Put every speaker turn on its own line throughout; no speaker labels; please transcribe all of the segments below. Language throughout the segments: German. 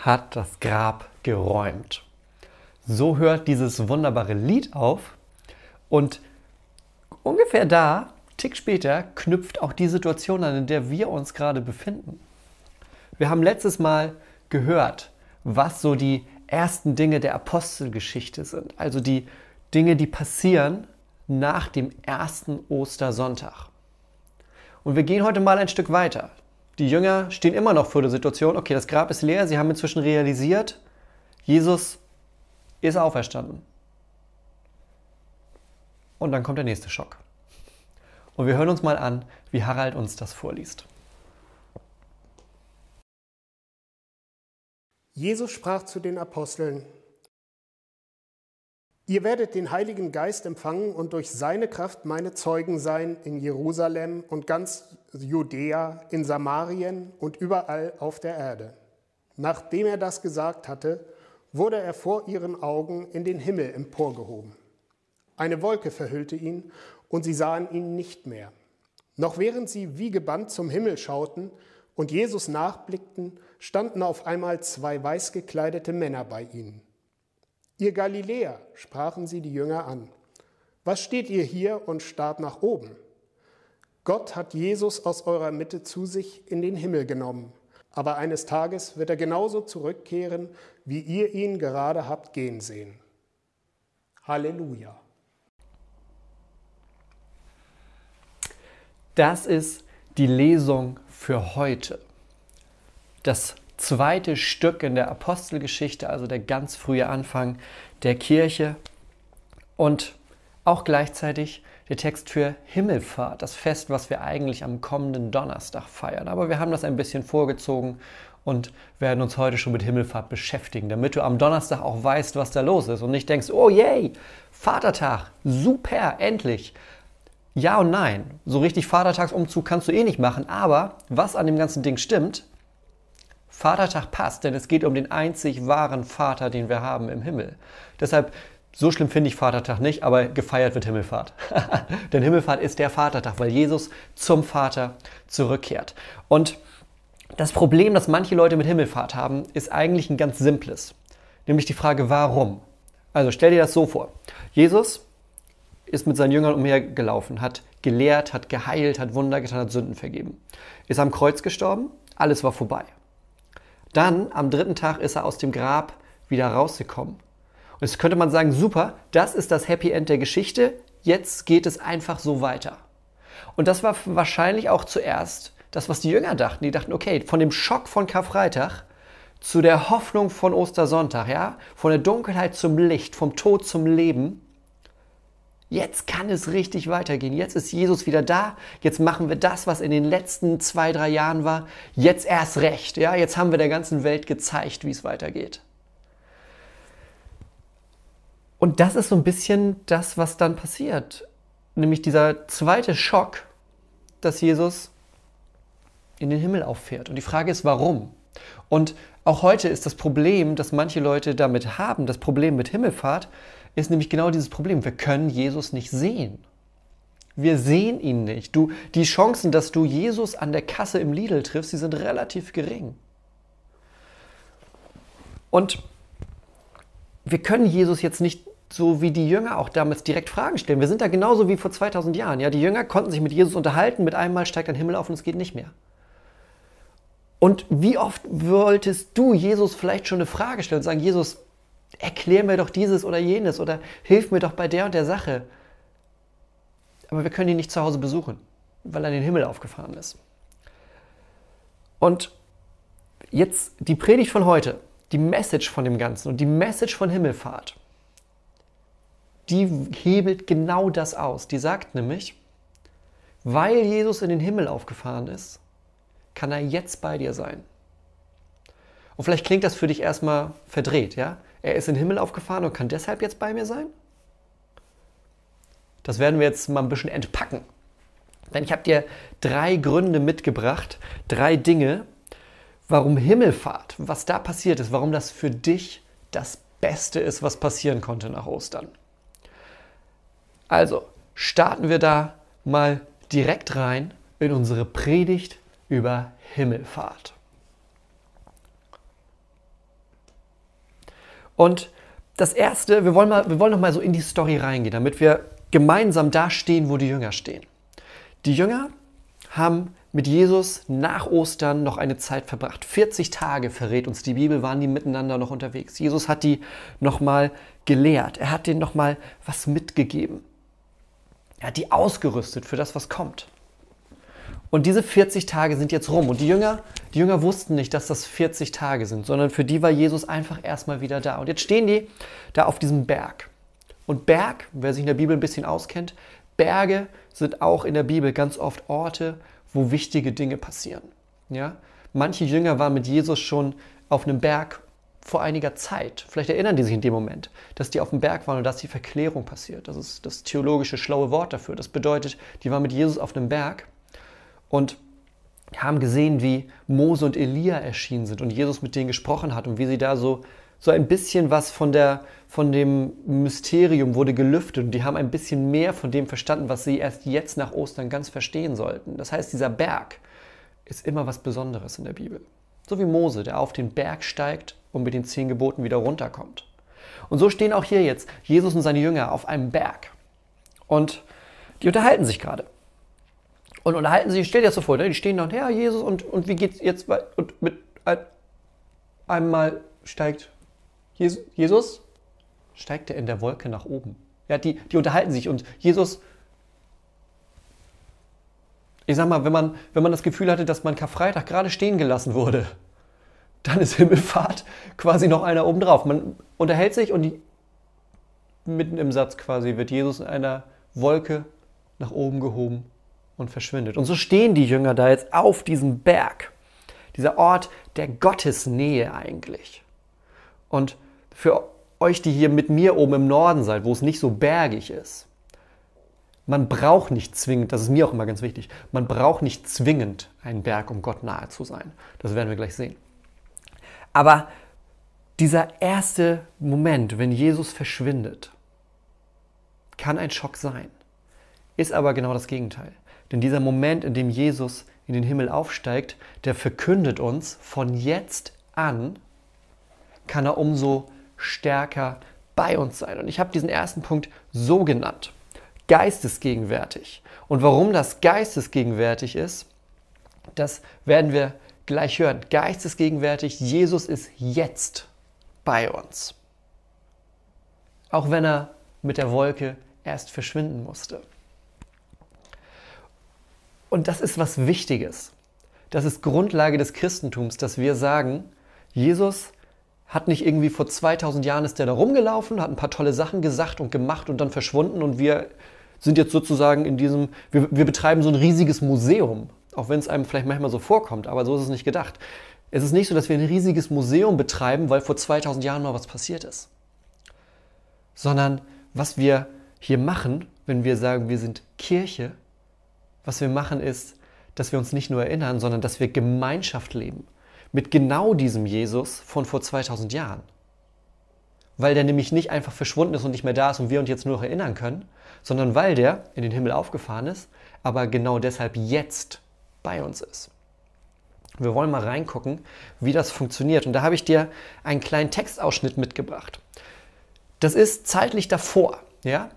hat das Grab geräumt. So hört dieses wunderbare Lied auf und ungefähr da, Tick später, knüpft auch die Situation an, in der wir uns gerade befinden. Wir haben letztes Mal gehört, was so die ersten Dinge der Apostelgeschichte sind, also die Dinge, die passieren nach dem ersten Ostersonntag. Und wir gehen heute mal ein Stück weiter. Die Jünger stehen immer noch vor der Situation, okay, das Grab ist leer, sie haben inzwischen realisiert, Jesus ist auferstanden. Und dann kommt der nächste Schock. Und wir hören uns mal an, wie Harald uns das vorliest.
Jesus sprach zu den Aposteln, Ihr werdet den Heiligen Geist empfangen und durch seine Kraft meine Zeugen sein in Jerusalem und ganz Judäa, in Samarien und überall auf der Erde. Nachdem er das gesagt hatte, wurde er vor ihren Augen in den Himmel emporgehoben. Eine Wolke verhüllte ihn und sie sahen ihn nicht mehr. Noch während sie wie gebannt zum Himmel schauten und Jesus nachblickten, standen auf einmal zwei weiß gekleidete Männer bei ihnen. Ihr Galiläer, sprachen sie die Jünger an, was steht ihr hier und starrt nach oben? Gott hat Jesus aus eurer Mitte zu sich in den Himmel genommen, aber eines Tages wird er genauso zurückkehren, wie ihr ihn gerade habt gehen sehen. Halleluja.
Das ist die Lesung für heute. Das zweite Stück in der Apostelgeschichte, also der ganz frühe Anfang der Kirche und auch gleichzeitig der Text für Himmelfahrt, das Fest, was wir eigentlich am kommenden Donnerstag feiern. Aber wir haben das ein bisschen vorgezogen und werden uns heute schon mit Himmelfahrt beschäftigen, damit du am Donnerstag auch weißt, was da los ist und nicht denkst, oh yay, Vatertag, super, endlich. Ja und nein, so richtig Vatertagsumzug kannst du eh nicht machen, aber was an dem ganzen Ding stimmt, Vatertag passt, denn es geht um den einzig wahren Vater, den wir haben im Himmel. Deshalb, so schlimm finde ich Vatertag nicht, aber gefeiert wird Himmelfahrt. denn Himmelfahrt ist der Vatertag, weil Jesus zum Vater zurückkehrt. Und das Problem, das manche Leute mit Himmelfahrt haben, ist eigentlich ein ganz simples. Nämlich die Frage, warum? Also stell dir das so vor. Jesus ist mit seinen Jüngern umhergelaufen, hat gelehrt, hat geheilt, hat Wunder getan, hat Sünden vergeben. Ist am Kreuz gestorben, alles war vorbei. Dann am dritten Tag ist er aus dem Grab wieder rausgekommen. Und jetzt könnte man sagen, super, das ist das Happy End der Geschichte, jetzt geht es einfach so weiter. Und das war wahrscheinlich auch zuerst das, was die Jünger dachten. Die dachten, okay, von dem Schock von Karfreitag zu der Hoffnung von Ostersonntag, ja, von der Dunkelheit zum Licht, vom Tod zum Leben, Jetzt kann es richtig weitergehen. Jetzt ist Jesus wieder da. Jetzt machen wir das, was in den letzten zwei, drei Jahren war. Jetzt erst recht. Ja, jetzt haben wir der ganzen Welt gezeigt, wie es weitergeht. Und das ist so ein bisschen das, was dann passiert. Nämlich dieser zweite Schock, dass Jesus in den Himmel auffährt. Und die Frage ist, warum? Und auch heute ist das Problem, das manche Leute damit haben, das Problem mit Himmelfahrt, ist nämlich genau dieses Problem. Wir können Jesus nicht sehen. Wir sehen ihn nicht. Du, die Chancen, dass du Jesus an der Kasse im Lidl triffst, die sind relativ gering. Und wir können Jesus jetzt nicht so wie die Jünger auch damals direkt Fragen stellen. Wir sind da genauso wie vor 2000 Jahren. Ja, die Jünger konnten sich mit Jesus unterhalten, mit einmal steigt ein Himmel auf und es geht nicht mehr. Und wie oft wolltest du Jesus vielleicht schon eine Frage stellen und sagen, Jesus, erklär mir doch dieses oder jenes oder hilf mir doch bei der und der Sache. Aber wir können ihn nicht zu Hause besuchen, weil er in den Himmel aufgefahren ist. Und jetzt die Predigt von heute, die Message von dem Ganzen und die Message von Himmelfahrt, die hebelt genau das aus. Die sagt nämlich, weil Jesus in den Himmel aufgefahren ist, kann er jetzt bei dir sein. Und vielleicht klingt das für dich erstmal verdreht, ja? Er ist in den Himmel aufgefahren und kann deshalb jetzt bei mir sein? Das werden wir jetzt mal ein bisschen entpacken. Denn ich habe dir drei Gründe mitgebracht, drei Dinge, warum Himmelfahrt, was da passiert ist, warum das für dich das Beste ist, was passieren konnte nach Ostern. Also, starten wir da mal direkt rein in unsere Predigt über Himmelfahrt. Und das erste, wir wollen, mal, wir wollen noch mal so in die Story reingehen, damit wir gemeinsam da stehen, wo die Jünger stehen. Die Jünger haben mit Jesus nach Ostern noch eine Zeit verbracht. 40 Tage verrät uns die Bibel, waren die miteinander noch unterwegs. Jesus hat die nochmal gelehrt. Er hat denen nochmal was mitgegeben. Er hat die ausgerüstet für das, was kommt. Und diese 40 Tage sind jetzt rum. Und die Jünger, die Jünger wussten nicht, dass das 40 Tage sind, sondern für die war Jesus einfach erstmal wieder da. Und jetzt stehen die da auf diesem Berg. Und Berg, wer sich in der Bibel ein bisschen auskennt, Berge sind auch in der Bibel ganz oft Orte, wo wichtige Dinge passieren. Ja? Manche Jünger waren mit Jesus schon auf einem Berg vor einiger Zeit. Vielleicht erinnern die sich in dem Moment, dass die auf dem Berg waren und dass die Verklärung passiert. Das ist das theologische schlaue Wort dafür. Das bedeutet, die waren mit Jesus auf einem Berg und haben gesehen, wie Mose und Elia erschienen sind und Jesus mit denen gesprochen hat und wie sie da so, so ein bisschen was von, der, von dem Mysterium wurde gelüftet und die haben ein bisschen mehr von dem verstanden, was sie erst jetzt nach Ostern ganz verstehen sollten. Das heißt, dieser Berg ist immer was Besonderes in der Bibel. So wie Mose, der auf den Berg steigt und mit den zehn Geboten wieder runterkommt. Und so stehen auch hier jetzt Jesus und seine Jünger auf einem Berg. Und die unterhalten sich gerade. Und unterhalten sich, stell dir das so vor, ne? die stehen da und ja, Jesus, und, und wie geht's jetzt? Und mit ein, einmal steigt Jesus, Jesus, steigt er in der Wolke nach oben. Ja, die, die unterhalten sich und Jesus, ich sag mal, wenn man, wenn man das Gefühl hatte, dass man Karfreitag gerade stehen gelassen wurde, dann ist Himmelfahrt quasi noch einer obendrauf. Man unterhält sich und die, mitten im Satz quasi wird Jesus in einer Wolke nach oben gehoben und verschwindet. Und so stehen die Jünger da jetzt auf diesem Berg, dieser Ort der Gottesnähe eigentlich. Und für euch, die hier mit mir oben im Norden seid, wo es nicht so bergig ist, man braucht nicht zwingend, das ist mir auch immer ganz wichtig, man braucht nicht zwingend einen Berg, um Gott nahe zu sein. Das werden wir gleich sehen. Aber dieser erste Moment, wenn Jesus verschwindet, kann ein Schock sein, ist aber genau das Gegenteil. Denn dieser Moment, in dem Jesus in den Himmel aufsteigt, der verkündet uns, von jetzt an kann er umso stärker bei uns sein. Und ich habe diesen ersten Punkt so genannt, geistesgegenwärtig. Und warum das geistesgegenwärtig ist, das werden wir gleich hören. Geistesgegenwärtig, Jesus ist jetzt bei uns. Auch wenn er mit der Wolke erst verschwinden musste. Und das ist was Wichtiges. Das ist Grundlage des Christentums, dass wir sagen, Jesus hat nicht irgendwie vor 2000 Jahren ist der da rumgelaufen, hat ein paar tolle Sachen gesagt und gemacht und dann verschwunden und wir sind jetzt sozusagen in diesem, wir, wir betreiben so ein riesiges Museum, auch wenn es einem vielleicht manchmal so vorkommt, aber so ist es nicht gedacht. Es ist nicht so, dass wir ein riesiges Museum betreiben, weil vor 2000 Jahren mal was passiert ist, sondern was wir hier machen, wenn wir sagen, wir sind Kirche, was wir machen, ist, dass wir uns nicht nur erinnern, sondern dass wir Gemeinschaft leben mit genau diesem Jesus von vor 2000 Jahren. Weil der nämlich nicht einfach verschwunden ist und nicht mehr da ist und wir uns jetzt nur noch erinnern können, sondern weil der in den Himmel aufgefahren ist, aber genau deshalb jetzt bei uns ist. Wir wollen mal reingucken, wie das funktioniert. Und da habe ich dir einen kleinen Textausschnitt mitgebracht. Das ist zeitlich davor. Ja?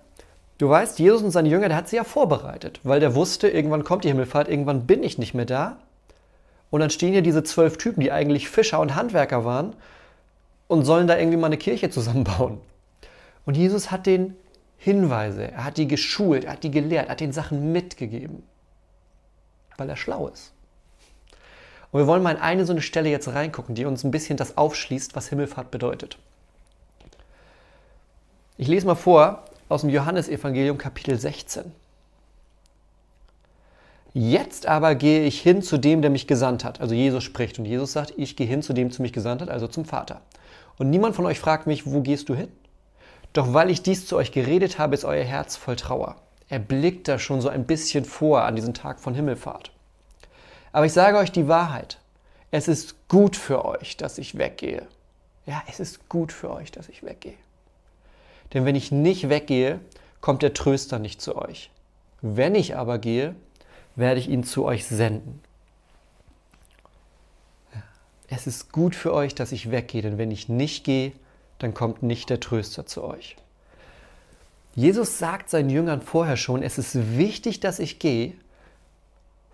Du weißt, Jesus und seine Jünger, der hat sie ja vorbereitet, weil der wusste, irgendwann kommt die Himmelfahrt, irgendwann bin ich nicht mehr da. Und dann stehen hier diese zwölf Typen, die eigentlich Fischer und Handwerker waren und sollen da irgendwie mal eine Kirche zusammenbauen. Und Jesus hat den Hinweise, er hat die geschult, er hat die gelehrt, er hat den Sachen mitgegeben, weil er schlau ist. Und wir wollen mal in eine so eine Stelle jetzt reingucken, die uns ein bisschen das aufschließt, was Himmelfahrt bedeutet. Ich lese mal vor aus dem Johannesevangelium Kapitel 16. Jetzt aber gehe ich hin zu dem, der mich gesandt hat. Also Jesus spricht und Jesus sagt, ich gehe hin zu dem, der mich gesandt hat, also zum Vater. Und niemand von euch fragt mich, wo gehst du hin? Doch weil ich dies zu euch geredet habe, ist euer Herz voll Trauer. Er blickt da schon so ein bisschen vor an diesen Tag von Himmelfahrt. Aber ich sage euch die Wahrheit. Es ist gut für euch, dass ich weggehe. Ja, es ist gut für euch, dass ich weggehe. Denn wenn ich nicht weggehe, kommt der Tröster nicht zu euch. Wenn ich aber gehe, werde ich ihn zu euch senden. Es ist gut für euch, dass ich weggehe, denn wenn ich nicht gehe, dann kommt nicht der Tröster zu euch. Jesus sagt seinen Jüngern vorher schon, es ist wichtig, dass ich gehe,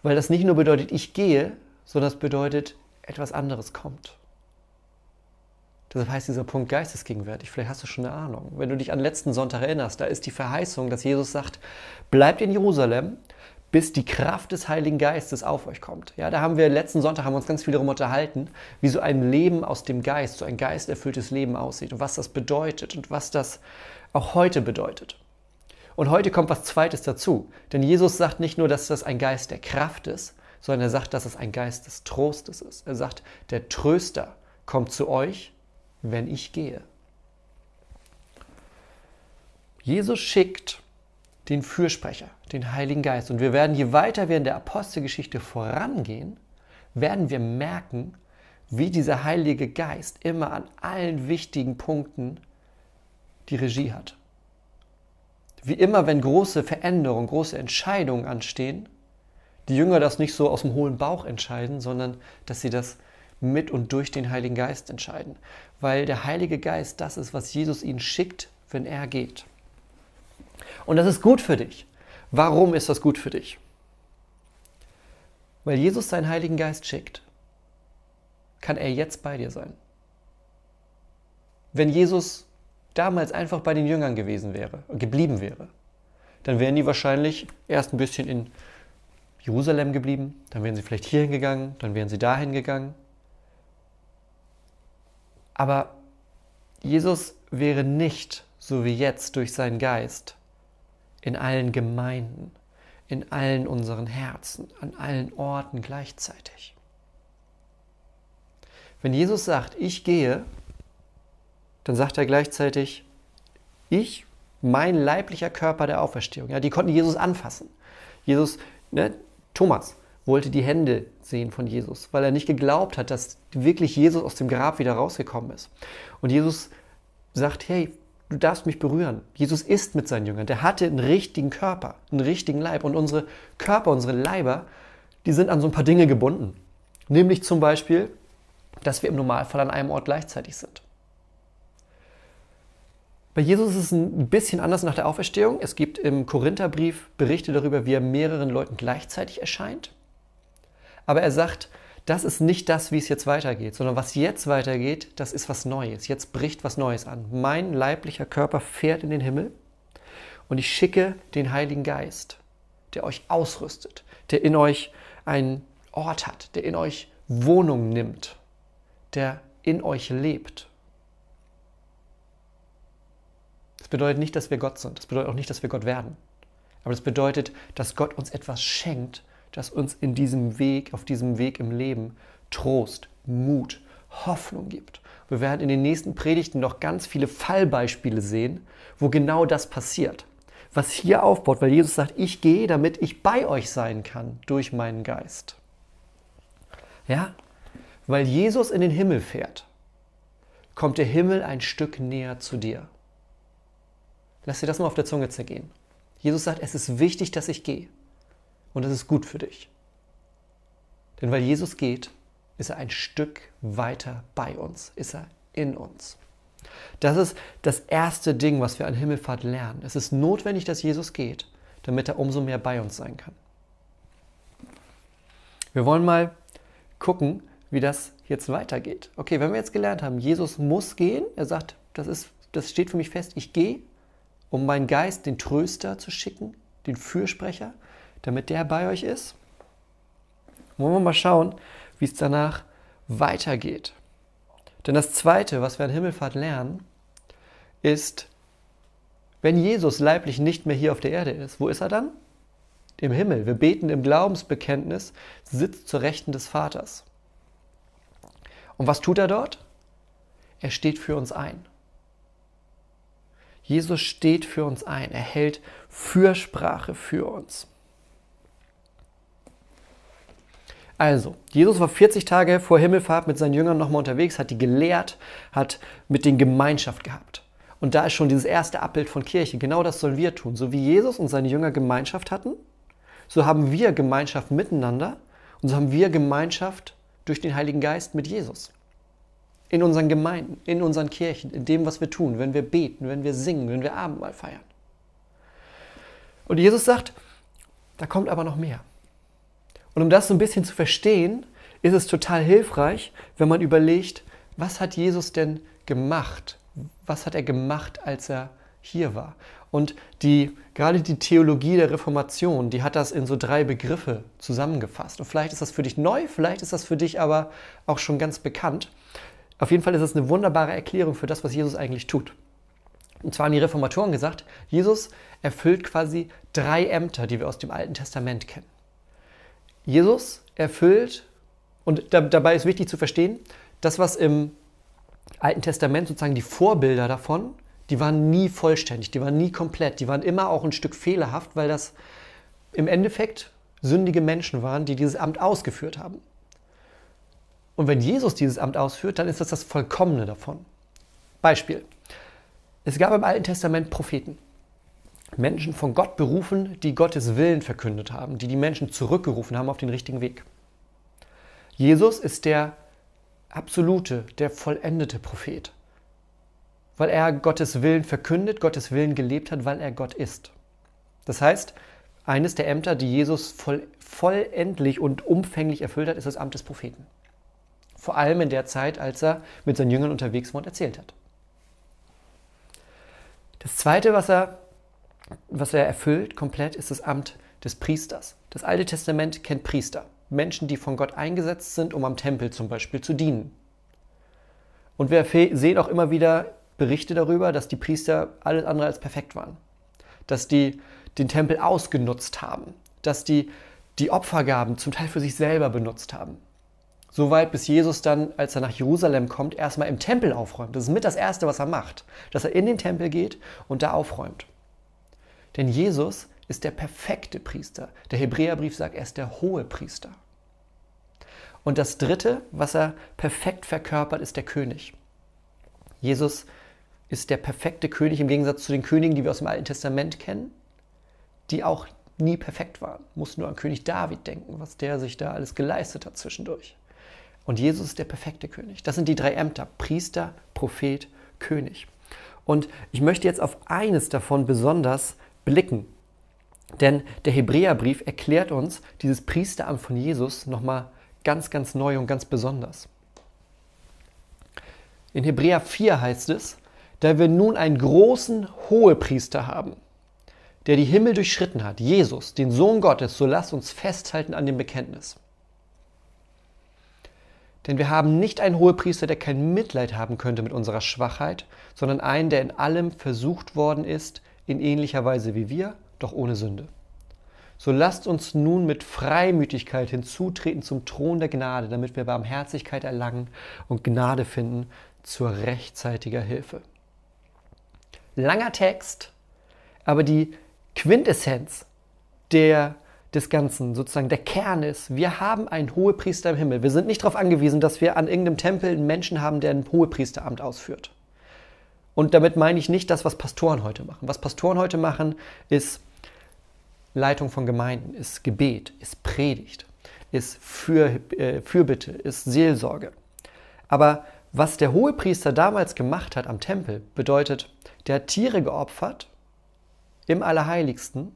weil das nicht nur bedeutet, ich gehe, sondern es bedeutet, etwas anderes kommt. Deshalb heißt dieser Punkt geistesgegenwärtig. Vielleicht hast du schon eine Ahnung. Wenn du dich an letzten Sonntag erinnerst, da ist die Verheißung, dass Jesus sagt, bleibt in Jerusalem, bis die Kraft des Heiligen Geistes auf euch kommt. Ja, da haben wir letzten Sonntag haben wir uns ganz viel darüber unterhalten, wie so ein Leben aus dem Geist, so ein geisterfülltes Leben aussieht und was das bedeutet und was das auch heute bedeutet. Und heute kommt was Zweites dazu, denn Jesus sagt nicht nur, dass das ein Geist der Kraft ist, sondern er sagt, dass es ein Geist des Trostes ist. Er sagt, der Tröster kommt zu euch, wenn ich gehe. Jesus schickt den Fürsprecher, den Heiligen Geist. Und wir werden, je weiter wir in der Apostelgeschichte vorangehen, werden wir merken, wie dieser Heilige Geist immer an allen wichtigen Punkten die Regie hat. Wie immer, wenn große Veränderungen, große Entscheidungen anstehen, die Jünger das nicht so aus dem hohlen Bauch entscheiden, sondern dass sie das mit und durch den Heiligen Geist entscheiden. Weil der Heilige Geist das ist, was Jesus ihnen schickt, wenn er geht. Und das ist gut für dich. Warum ist das gut für dich? Weil Jesus seinen Heiligen Geist schickt, kann er jetzt bei dir sein. Wenn Jesus damals einfach bei den Jüngern gewesen wäre, geblieben wäre, dann wären die wahrscheinlich erst ein bisschen in Jerusalem geblieben, dann wären sie vielleicht hierhin gegangen, dann wären sie dahin gegangen. Aber Jesus wäre nicht, so wie jetzt durch seinen Geist, in allen Gemeinden, in allen unseren Herzen, an allen Orten gleichzeitig. Wenn Jesus sagt, ich gehe, dann sagt er gleichzeitig, ich, mein leiblicher Körper der Auferstehung. Ja, die konnten Jesus anfassen. Jesus, ne, Thomas wollte die Hände sehen von Jesus, weil er nicht geglaubt hat, dass wirklich Jesus aus dem Grab wieder rausgekommen ist. Und Jesus sagt, hey, du darfst mich berühren. Jesus ist mit seinen Jüngern. Der hatte einen richtigen Körper, einen richtigen Leib. Und unsere Körper, unsere Leiber, die sind an so ein paar Dinge gebunden. Nämlich zum Beispiel, dass wir im Normalfall an einem Ort gleichzeitig sind. Bei Jesus ist es ein bisschen anders nach der Auferstehung. Es gibt im Korintherbrief Berichte darüber, wie er mehreren Leuten gleichzeitig erscheint. Aber er sagt, das ist nicht das, wie es jetzt weitergeht, sondern was jetzt weitergeht, das ist was Neues. Jetzt bricht was Neues an. Mein leiblicher Körper fährt in den Himmel und ich schicke den Heiligen Geist, der euch ausrüstet, der in euch einen Ort hat, der in euch Wohnung nimmt, der in euch lebt. Das bedeutet nicht, dass wir Gott sind. Das bedeutet auch nicht, dass wir Gott werden. Aber das bedeutet, dass Gott uns etwas schenkt, das uns in diesem Weg, auf diesem Weg im Leben Trost, Mut, Hoffnung gibt. Wir werden in den nächsten Predigten noch ganz viele Fallbeispiele sehen, wo genau das passiert. Was hier aufbaut, weil Jesus sagt, ich gehe, damit ich bei euch sein kann durch meinen Geist. Ja? Weil Jesus in den Himmel fährt, kommt der Himmel ein Stück näher zu dir. Lass dir das mal auf der Zunge zergehen. Jesus sagt, es ist wichtig, dass ich gehe. Und das ist gut für dich. Denn weil Jesus geht, ist er ein Stück weiter bei uns, ist er in uns. Das ist das erste Ding, was wir an Himmelfahrt lernen. Es ist notwendig, dass Jesus geht, damit er umso mehr bei uns sein kann. Wir wollen mal gucken, wie das jetzt weitergeht. Okay, wenn wir jetzt gelernt haben, Jesus muss gehen, er sagt, das, ist, das steht für mich fest, ich gehe, um meinen Geist, den Tröster zu schicken, den Fürsprecher, damit der bei euch ist. Wollen wir mal schauen, wie es danach weitergeht. Denn das Zweite, was wir an Himmelfahrt lernen, ist, wenn Jesus leiblich nicht mehr hier auf der Erde ist, wo ist er dann? im Himmel, wir beten im Glaubensbekenntnis, sitzt zur Rechten des Vaters. Und was tut er dort? Er steht für uns ein. Jesus steht für uns ein. Er hält Fürsprache für uns. Also, Jesus war 40 Tage vor Himmelfahrt mit seinen Jüngern nochmal unterwegs, hat die gelehrt, hat mit den Gemeinschaft gehabt. Und da ist schon dieses erste Abbild von Kirche. Genau das sollen wir tun. So wie Jesus und seine Jünger Gemeinschaft hatten, so haben wir Gemeinschaft miteinander und so haben wir Gemeinschaft durch den Heiligen Geist mit Jesus. In unseren Gemeinden, in unseren Kirchen, in dem, was wir tun, wenn wir beten, wenn wir singen, wenn wir Abendmahl feiern. Und Jesus sagt, da kommt aber noch mehr. Und um das so ein bisschen zu verstehen, ist es total hilfreich, wenn man überlegt, was hat Jesus denn gemacht? Was hat er gemacht, als er hier war? Und die, gerade die Theologie der Reformation, die hat das in so drei Begriffe zusammengefasst. Und vielleicht ist das für dich neu, vielleicht ist das für dich aber auch schon ganz bekannt. Auf jeden Fall ist es eine wunderbare Erklärung für das, was Jesus eigentlich tut. Und zwar haben die Reformatoren gesagt, Jesus erfüllt quasi drei Ämter, die wir aus dem Alten Testament kennen. Jesus erfüllt, und da, dabei ist wichtig zu verstehen, das, was im Alten Testament sozusagen die Vorbilder davon, die waren nie vollständig, die waren nie komplett, die waren immer auch ein Stück fehlerhaft, weil das im Endeffekt sündige Menschen waren, die dieses Amt ausgeführt haben. Und wenn Jesus dieses Amt ausführt, dann ist das das Vollkommene davon. Beispiel. Es gab im Alten Testament Propheten. Menschen von Gott berufen, die Gottes Willen verkündet haben, die die Menschen zurückgerufen haben auf den richtigen Weg. Jesus ist der absolute, der vollendete Prophet, weil er Gottes Willen verkündet, Gottes Willen gelebt hat, weil er Gott ist. Das heißt, eines der Ämter, die Jesus voll, vollendlich und umfänglich erfüllt hat, ist das Amt des Propheten. Vor allem in der Zeit, als er mit seinen Jüngern unterwegs war und erzählt hat. Das Zweite, was er was er erfüllt komplett, ist das Amt des Priesters. Das Alte Testament kennt Priester, Menschen, die von Gott eingesetzt sind, um am Tempel zum Beispiel zu dienen. Und wir sehen auch immer wieder Berichte darüber, dass die Priester alles andere als perfekt waren, dass die den Tempel ausgenutzt haben, dass die die Opfergaben zum Teil für sich selber benutzt haben. Soweit bis Jesus dann, als er nach Jerusalem kommt, erstmal im Tempel aufräumt. Das ist mit das Erste, was er macht, dass er in den Tempel geht und da aufräumt. Denn Jesus ist der perfekte Priester. Der Hebräerbrief sagt, er ist der hohe Priester. Und das Dritte, was er perfekt verkörpert, ist der König. Jesus ist der perfekte König im Gegensatz zu den Königen, die wir aus dem Alten Testament kennen, die auch nie perfekt waren. Muss nur an König David denken, was der sich da alles geleistet hat zwischendurch. Und Jesus ist der perfekte König. Das sind die drei Ämter: Priester, Prophet, König. Und ich möchte jetzt auf eines davon besonders blicken. Denn der Hebräerbrief erklärt uns dieses Priesteramt von Jesus nochmal ganz, ganz neu und ganz besonders. In Hebräer 4 heißt es, da wir nun einen großen Hohepriester haben, der die Himmel durchschritten hat, Jesus, den Sohn Gottes, so lasst uns festhalten an dem Bekenntnis. Denn wir haben nicht einen Hohepriester, der kein Mitleid haben könnte mit unserer Schwachheit, sondern einen, der in allem versucht worden ist, in ähnlicher Weise wie wir, doch ohne Sünde. So lasst uns nun mit Freimütigkeit hinzutreten zum Thron der Gnade, damit wir Barmherzigkeit erlangen und Gnade finden zur rechtzeitiger Hilfe. Langer Text, aber die Quintessenz der, des Ganzen, sozusagen der Kern ist, wir haben einen Hohepriester im Himmel. Wir sind nicht darauf angewiesen, dass wir an irgendeinem Tempel einen Menschen haben, der ein Hohepriesteramt ausführt. Und damit meine ich nicht das, was Pastoren heute machen. Was Pastoren heute machen, ist Leitung von Gemeinden, ist Gebet, ist Predigt, ist Für, äh, Fürbitte, ist Seelsorge. Aber was der Hohepriester damals gemacht hat am Tempel, bedeutet, der hat Tiere geopfert im Allerheiligsten,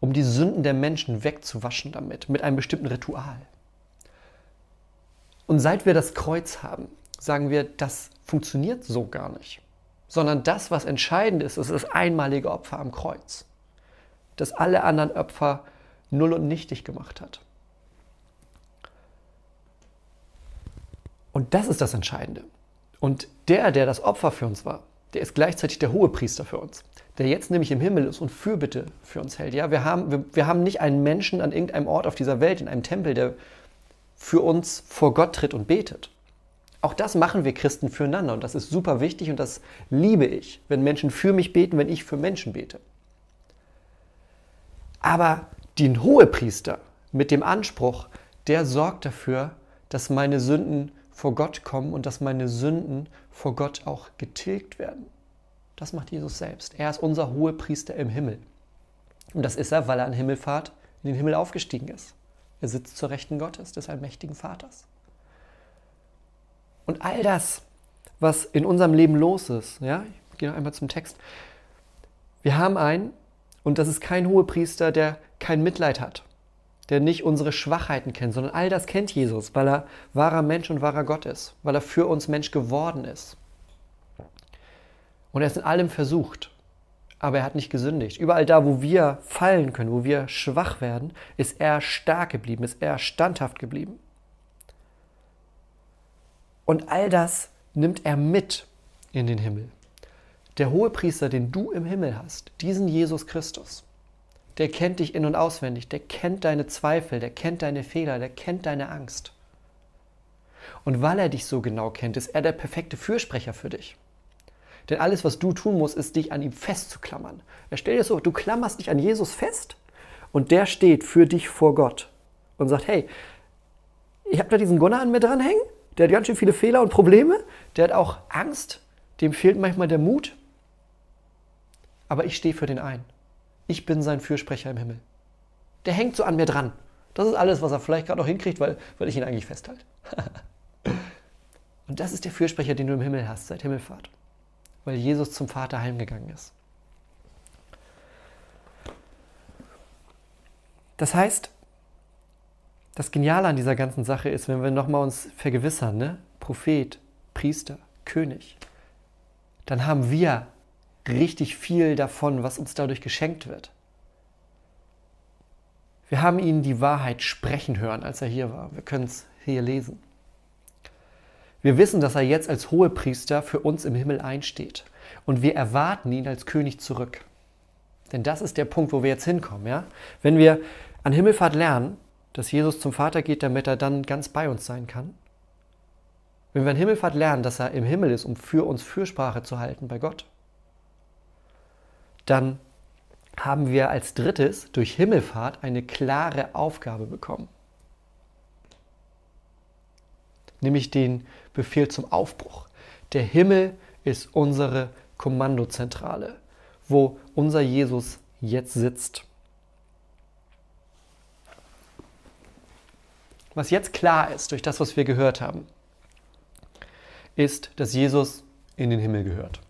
um die Sünden der Menschen wegzuwaschen damit, mit einem bestimmten Ritual. Und seit wir das Kreuz haben, sagen wir, das funktioniert so gar nicht. Sondern das, was entscheidend ist, ist das einmalige Opfer am Kreuz. Das alle anderen Opfer null und nichtig gemacht hat. Und das ist das Entscheidende. Und der, der das Opfer für uns war, der ist gleichzeitig der Hohepriester für uns, der jetzt nämlich im Himmel ist und Fürbitte für uns hält. Ja, wir haben, wir, wir haben nicht einen Menschen an irgendeinem Ort auf dieser Welt, in einem Tempel, der für uns vor Gott tritt und betet. Auch das machen wir Christen füreinander und das ist super wichtig und das liebe ich, wenn Menschen für mich beten, wenn ich für Menschen bete. Aber den Hohepriester mit dem Anspruch, der sorgt dafür, dass meine Sünden vor Gott kommen und dass meine Sünden vor Gott auch getilgt werden. Das macht Jesus selbst. Er ist unser Hohepriester im Himmel. Und das ist er, weil er an Himmelfahrt in den Himmel aufgestiegen ist. Er sitzt zur Rechten Gottes, des allmächtigen Vaters. Und all das, was in unserem Leben los ist, ja, ich gehe noch einmal zum Text. Wir haben einen, und das ist kein Hohepriester, der kein Mitleid hat, der nicht unsere Schwachheiten kennt, sondern all das kennt Jesus, weil er wahrer Mensch und wahrer Gott ist, weil er für uns Mensch geworden ist. Und er ist in allem versucht, aber er hat nicht gesündigt. Überall da, wo wir fallen können, wo wir schwach werden, ist er stark geblieben, ist er standhaft geblieben. Und all das nimmt er mit in den Himmel. Der hohe Priester, den du im Himmel hast, diesen Jesus Christus, der kennt dich in und auswendig, der kennt deine Zweifel, der kennt deine Fehler, der kennt deine Angst. Und weil er dich so genau kennt, ist er der perfekte Fürsprecher für dich. Denn alles, was du tun musst, ist dich an ihm festzuklammern. Er stellt dir so, du klammerst dich an Jesus fest und der steht für dich vor Gott und sagt, hey, ich habe da diesen Gunnar an mir dranhängen, der hat ganz schön viele Fehler und Probleme, der hat auch Angst, dem fehlt manchmal der Mut, aber ich stehe für den ein. Ich bin sein Fürsprecher im Himmel. Der hängt so an mir dran. Das ist alles, was er vielleicht gerade noch hinkriegt, weil, weil ich ihn eigentlich festhalte. und das ist der Fürsprecher, den du im Himmel hast, seit Himmelfahrt weil Jesus zum Vater heimgegangen ist. Das heißt, das Geniale an dieser ganzen Sache ist, wenn wir nochmal uns vergewissern, ne? Prophet, Priester, König, dann haben wir richtig viel davon, was uns dadurch geschenkt wird. Wir haben ihn die Wahrheit sprechen hören, als er hier war. Wir können es hier lesen. Wir wissen, dass er jetzt als Hohepriester für uns im Himmel einsteht. Und wir erwarten ihn als König zurück. Denn das ist der Punkt, wo wir jetzt hinkommen. Ja? Wenn wir an Himmelfahrt lernen, dass Jesus zum Vater geht, damit er dann ganz bei uns sein kann. Wenn wir an Himmelfahrt lernen, dass er im Himmel ist, um für uns Fürsprache zu halten bei Gott, dann haben wir als drittes durch Himmelfahrt eine klare Aufgabe bekommen. nämlich den Befehl zum Aufbruch. Der Himmel ist unsere Kommandozentrale, wo unser Jesus jetzt sitzt. Was jetzt klar ist durch das, was wir gehört haben, ist, dass Jesus in den Himmel gehört.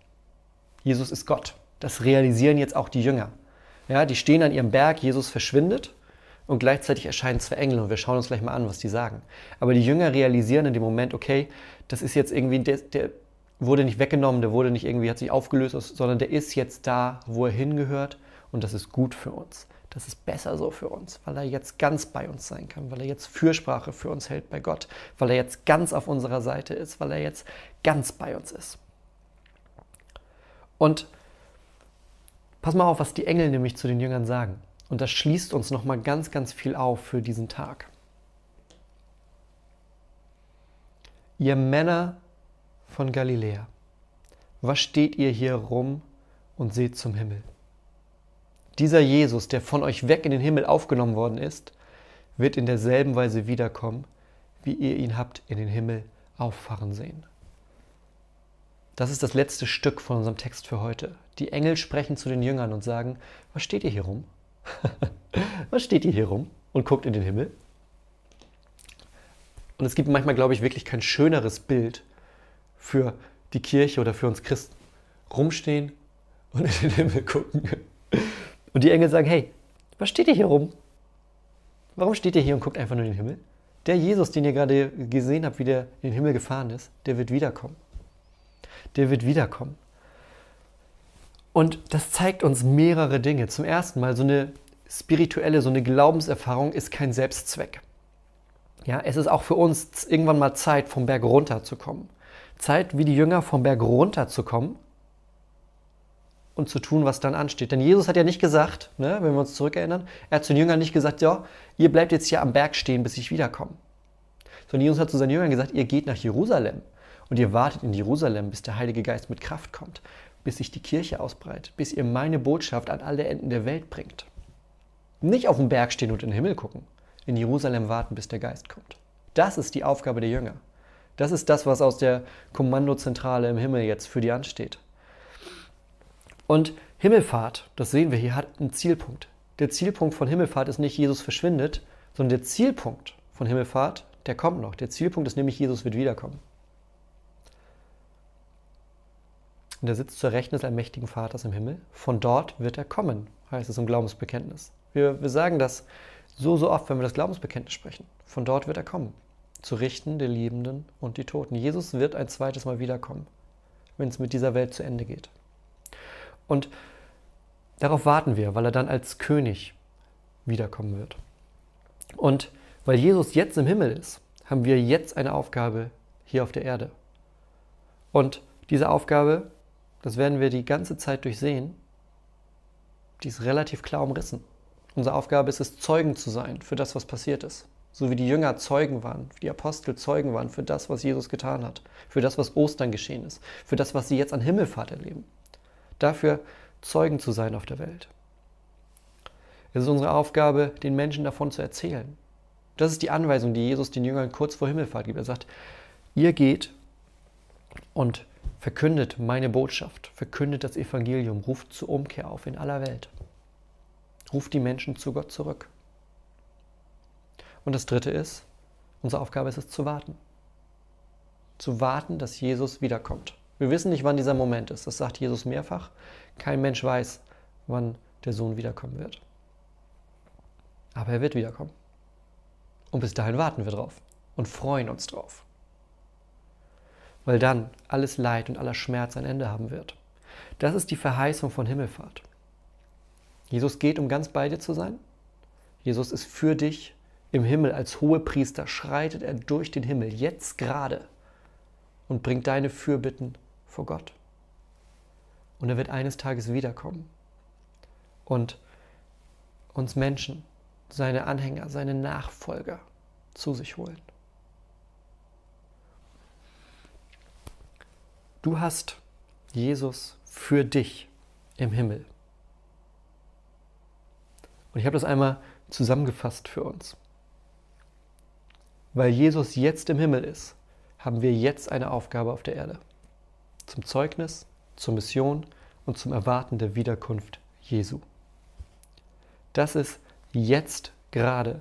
Jesus ist Gott. Das realisieren jetzt auch die Jünger. Ja, die stehen an ihrem Berg, Jesus verschwindet und gleichzeitig erscheinen zwei Engel und wir schauen uns gleich mal an, was die sagen. Aber die Jünger realisieren in dem Moment, okay, das ist jetzt irgendwie, der, der wurde nicht weggenommen, der wurde nicht irgendwie, hat sich aufgelöst, sondern der ist jetzt da, wo er hingehört und das ist gut für uns. Das ist besser so für uns, weil er jetzt ganz bei uns sein kann, weil er jetzt Fürsprache für uns hält bei Gott, weil er jetzt ganz auf unserer Seite ist, weil er jetzt ganz bei uns ist. Und pass mal auf, was die Engel nämlich zu den Jüngern sagen. Und das schließt uns nochmal ganz, ganz viel auf für diesen Tag. Ihr Männer von Galiläa, was steht ihr hier rum und seht zum Himmel? Dieser Jesus, der von euch weg in den Himmel aufgenommen worden ist, wird in derselben Weise wiederkommen, wie ihr ihn habt in den Himmel auffahren sehen. Das ist das letzte Stück von unserem Text für heute. Die Engel sprechen zu den Jüngern und sagen, was steht ihr hier rum? Was steht ihr hier rum und guckt in den Himmel? Und es gibt manchmal, glaube ich, wirklich kein schöneres Bild für die Kirche oder für uns Christen. Rumstehen und in den Himmel gucken. Und die Engel sagen, hey, was steht ihr hier rum? Warum steht ihr hier und guckt einfach nur in den Himmel? Der Jesus, den ihr gerade gesehen habt, wie der in den Himmel gefahren ist, der wird wiederkommen. Der wird wiederkommen. Und das zeigt uns mehrere Dinge. Zum ersten Mal, so eine spirituelle, so eine Glaubenserfahrung ist kein Selbstzweck. Ja, es ist auch für uns irgendwann mal Zeit, vom Berg runterzukommen. Zeit, wie die Jünger vom Berg runterzukommen und zu tun, was dann ansteht. Denn Jesus hat ja nicht gesagt, ne, wenn wir uns zurückerinnern, er hat zu den Jüngern nicht gesagt, ja, ihr bleibt jetzt hier am Berg stehen, bis ich wiederkomme. Sondern Jesus hat zu seinen Jüngern gesagt, ihr geht nach Jerusalem und ihr wartet in Jerusalem, bis der Heilige Geist mit Kraft kommt, bis sich die Kirche ausbreitet, bis ihr meine Botschaft an alle Enden der Welt bringt. Nicht auf dem Berg stehen und in den Himmel gucken, in Jerusalem warten, bis der Geist kommt. Das ist die Aufgabe der Jünger. Das ist das, was aus der Kommandozentrale im Himmel jetzt für die ansteht. Und Himmelfahrt, das sehen wir hier, hat einen Zielpunkt. Der Zielpunkt von Himmelfahrt ist nicht, Jesus verschwindet, sondern der Zielpunkt von Himmelfahrt, der kommt noch. Der Zielpunkt ist nämlich, Jesus wird wiederkommen. Und er sitzt zur Rechten des allmächtigen Vaters im Himmel. Von dort wird er kommen, heißt es im Glaubensbekenntnis. Wir, wir sagen das so, so oft, wenn wir das Glaubensbekenntnis sprechen. Von dort wird er kommen, zu richten die Liebenden und die Toten. Jesus wird ein zweites Mal wiederkommen, wenn es mit dieser Welt zu Ende geht. Und darauf warten wir, weil er dann als König wiederkommen wird. Und weil Jesus jetzt im Himmel ist, haben wir jetzt eine Aufgabe hier auf der Erde. Und diese Aufgabe, das werden wir die ganze Zeit durchsehen, die ist relativ klar umrissen. Unsere Aufgabe ist es, Zeugen zu sein für das, was passiert ist. So wie die Jünger Zeugen waren, die Apostel Zeugen waren für das, was Jesus getan hat, für das, was Ostern geschehen ist, für das, was sie jetzt an Himmelfahrt erleben dafür Zeugen zu sein auf der Welt. Es ist unsere Aufgabe, den Menschen davon zu erzählen. Das ist die Anweisung, die Jesus den Jüngern kurz vor Himmelfahrt gibt. Er sagt, ihr geht und verkündet meine Botschaft, verkündet das Evangelium, ruft zur Umkehr auf in aller Welt. Ruft die Menschen zu Gott zurück. Und das Dritte ist, unsere Aufgabe ist es zu warten. Zu warten, dass Jesus wiederkommt. Wir wissen nicht, wann dieser Moment ist. Das sagt Jesus mehrfach. Kein Mensch weiß, wann der Sohn wiederkommen wird. Aber er wird wiederkommen. Und bis dahin warten wir drauf und freuen uns drauf. Weil dann alles Leid und aller Schmerz ein Ende haben wird. Das ist die Verheißung von Himmelfahrt. Jesus geht, um ganz bei dir zu sein. Jesus ist für dich im Himmel als Hohepriester, schreitet er durch den Himmel, jetzt gerade, und bringt deine Fürbitten vor Gott. Und er wird eines Tages wiederkommen und uns Menschen, seine Anhänger, seine Nachfolger zu sich holen. Du hast Jesus für dich im Himmel. Und ich habe das einmal zusammengefasst für uns. Weil Jesus jetzt im Himmel ist, haben wir jetzt eine Aufgabe auf der Erde zum Zeugnis, zur Mission und zum Erwarten der Wiederkunft Jesu. Das ist jetzt gerade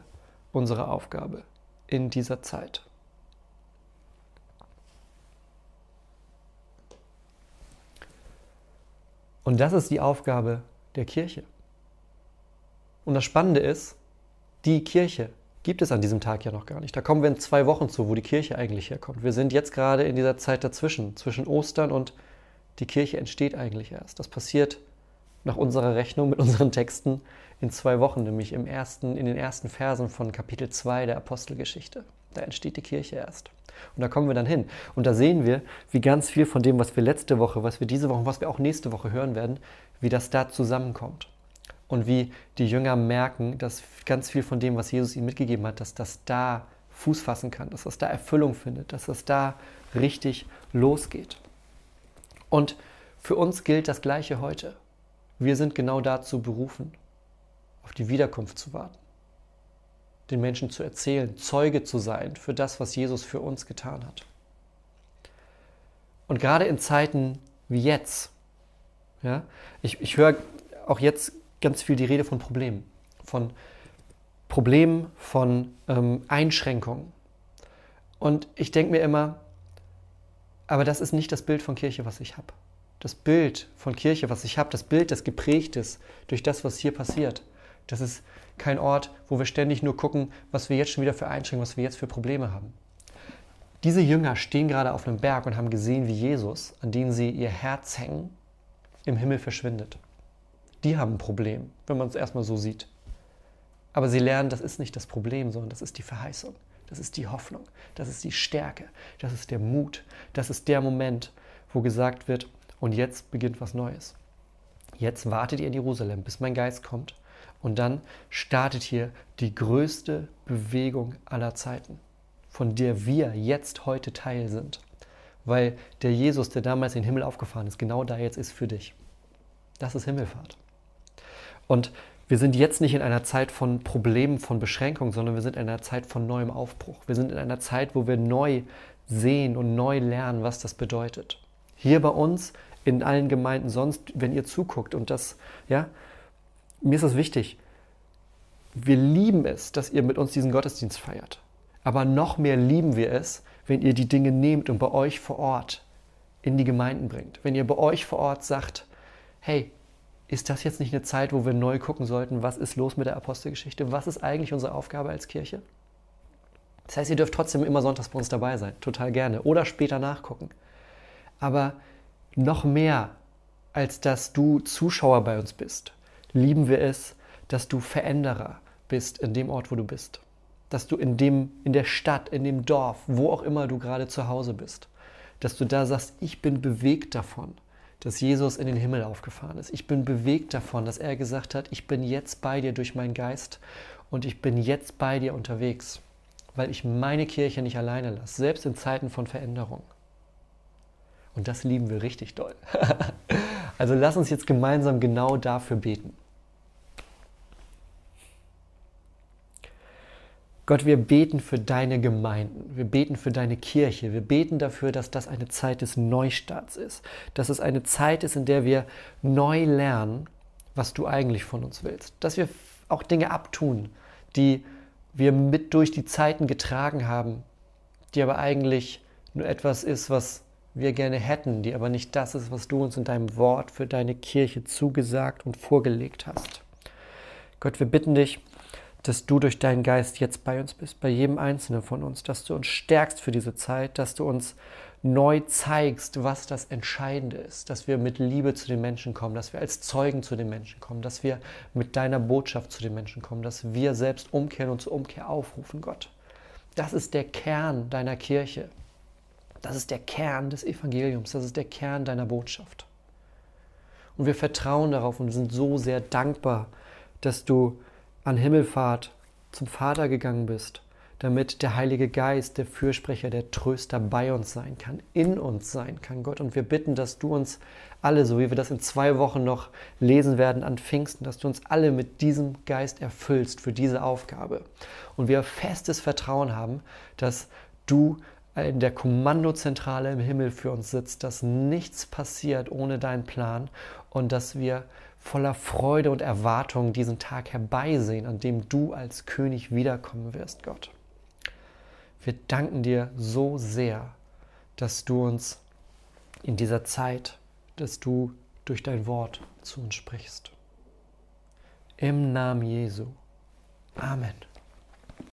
unsere Aufgabe in dieser Zeit. Und das ist die Aufgabe der Kirche. Und das Spannende ist, die Kirche gibt es an diesem Tag ja noch gar nicht. Da kommen wir in zwei Wochen zu, wo die Kirche eigentlich herkommt. Wir sind jetzt gerade in dieser Zeit dazwischen, zwischen Ostern und die Kirche entsteht eigentlich erst. Das passiert nach unserer Rechnung mit unseren Texten in zwei Wochen, nämlich im ersten, in den ersten Versen von Kapitel 2 der Apostelgeschichte. Da entsteht die Kirche erst. Und da kommen wir dann hin. Und da sehen wir, wie ganz viel von dem, was wir letzte Woche, was wir diese Woche, was wir auch nächste Woche hören werden, wie das da zusammenkommt und wie die Jünger merken, dass ganz viel von dem, was Jesus ihnen mitgegeben hat, dass das da Fuß fassen kann, dass das da Erfüllung findet, dass das da richtig losgeht. Und für uns gilt das Gleiche heute. Wir sind genau dazu berufen, auf die Wiederkunft zu warten, den Menschen zu erzählen, Zeuge zu sein für das, was Jesus für uns getan hat. Und gerade in Zeiten wie jetzt, ja, ich, ich höre auch jetzt ganz viel die Rede von Problemen, von Problemen, von ähm, Einschränkungen. Und ich denke mir immer, aber das ist nicht das Bild von Kirche, was ich habe. Das Bild von Kirche, was ich habe, das Bild, das geprägt ist durch das, was hier passiert, das ist kein Ort, wo wir ständig nur gucken, was wir jetzt schon wieder für Einschränkungen, was wir jetzt für Probleme haben. Diese Jünger stehen gerade auf einem Berg und haben gesehen, wie Jesus, an den sie ihr Herz hängen, im Himmel verschwindet die haben ein Problem, wenn man es erstmal so sieht. Aber sie lernen, das ist nicht das Problem, sondern das ist die Verheißung, das ist die Hoffnung, das ist die Stärke, das ist der Mut, das ist der Moment, wo gesagt wird, und jetzt beginnt was Neues. Jetzt wartet ihr in Jerusalem, bis mein Geist kommt. Und dann startet hier die größte Bewegung aller Zeiten, von der wir jetzt heute Teil sind. Weil der Jesus, der damals in den Himmel aufgefahren ist, genau da jetzt ist für dich. Das ist Himmelfahrt. Und wir sind jetzt nicht in einer Zeit von Problemen, von Beschränkungen, sondern wir sind in einer Zeit von neuem Aufbruch. Wir sind in einer Zeit, wo wir neu sehen und neu lernen, was das bedeutet. Hier bei uns, in allen Gemeinden sonst, wenn ihr zuguckt und das, ja, mir ist das wichtig. Wir lieben es, dass ihr mit uns diesen Gottesdienst feiert. Aber noch mehr lieben wir es, wenn ihr die Dinge nehmt und bei euch vor Ort in die Gemeinden bringt. Wenn ihr bei euch vor Ort sagt, hey, ist das jetzt nicht eine Zeit, wo wir neu gucken sollten, was ist los mit der Apostelgeschichte? Was ist eigentlich unsere Aufgabe als Kirche? Das heißt, ihr dürft trotzdem immer sonntags bei uns dabei sein, total gerne. Oder später nachgucken. Aber noch mehr, als dass du Zuschauer bei uns bist, lieben wir es, dass du Veränderer bist in dem Ort, wo du bist. Dass du in, dem, in der Stadt, in dem Dorf, wo auch immer du gerade zu Hause bist, dass du da sagst, ich bin bewegt davon, dass Jesus in den Himmel aufgefahren ist. Ich bin bewegt davon, dass er gesagt hat, ich bin jetzt bei dir durch meinen Geist und ich bin jetzt bei dir unterwegs weil ich meine Kirche nicht alleine lasse, selbst in Zeiten von Veränderung. Und das lieben wir richtig doll. also lass uns jetzt gemeinsam genau dafür beten. Gott, wir beten für deine Gemeinden, wir beten für deine Kirche, wir beten dafür, dass das eine Zeit des Neustarts ist, dass es eine Zeit ist, in der wir neu lernen, was du eigentlich von uns willst, dass wir auch Dinge abtun, die wir mit durch die Zeiten getragen haben, die aber eigentlich nur etwas ist, was wir gerne hätten, die aber nicht das ist, was du uns in deinem Wort für deine Kirche zugesagt und vorgelegt hast. Gott, wir bitten dich, dass du durch deinen Geist jetzt bei uns bist, bei jedem Einzelnen von uns, dass du uns stärkst für diese Zeit, dass du uns neu zeigst, was das Entscheidende ist, dass wir mit Liebe zu den Menschen kommen, dass wir als Zeugen zu den Menschen kommen, dass wir mit deiner Botschaft zu den Menschen kommen, dass wir selbst umkehren und zur Umkehr aufrufen, Gott. Das ist der Kern deiner Kirche. Das ist der Kern des Evangeliums. Das ist der Kern deiner Botschaft. Und wir vertrauen darauf und sind so sehr dankbar, dass du an Himmelfahrt zum Vater gegangen bist damit der Heilige Geist, der Fürsprecher, der Tröster bei uns sein kann, in uns sein kann, Gott. Und wir bitten, dass du uns alle, so wie wir das in zwei Wochen noch lesen werden an Pfingsten, dass du uns alle mit diesem Geist erfüllst für diese Aufgabe. Und wir festes Vertrauen haben, dass du in der Kommandozentrale im Himmel für uns sitzt, dass nichts passiert ohne deinen Plan und dass wir voller Freude und Erwartung diesen Tag herbeisehen, an dem du als König wiederkommen wirst, Gott. Wir danken dir so sehr, dass du uns in dieser Zeit, dass du durch dein Wort zu uns sprichst. Im Namen Jesu. Amen.